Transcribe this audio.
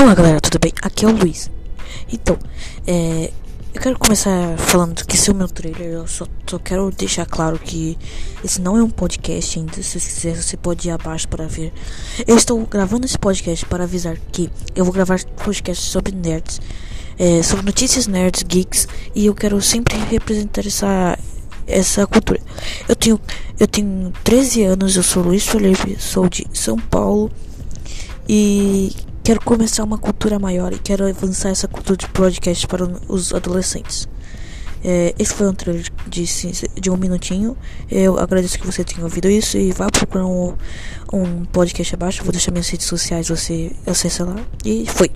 Olá galera, tudo bem? Aqui é o Luiz. Então, é, eu quero começar falando que esse é o meu trailer. Eu só, só quero deixar claro que esse não é um podcast ainda. Se você quiser, você pode ir abaixo para ver. Eu estou gravando esse podcast para avisar que eu vou gravar podcasts sobre nerds, é, sobre notícias nerds, geeks, e eu quero sempre representar essa essa cultura. Eu tenho eu tenho 13 anos, eu sou Luiz Felipe, sou de São Paulo e quero começar uma cultura maior e quero avançar essa cultura de podcast para os adolescentes. É, esse foi um trailer de, de um minutinho. Eu agradeço que você tenha ouvido isso e vá procurar um, um podcast abaixo. Vou deixar minhas redes sociais, você acessa lá. E foi.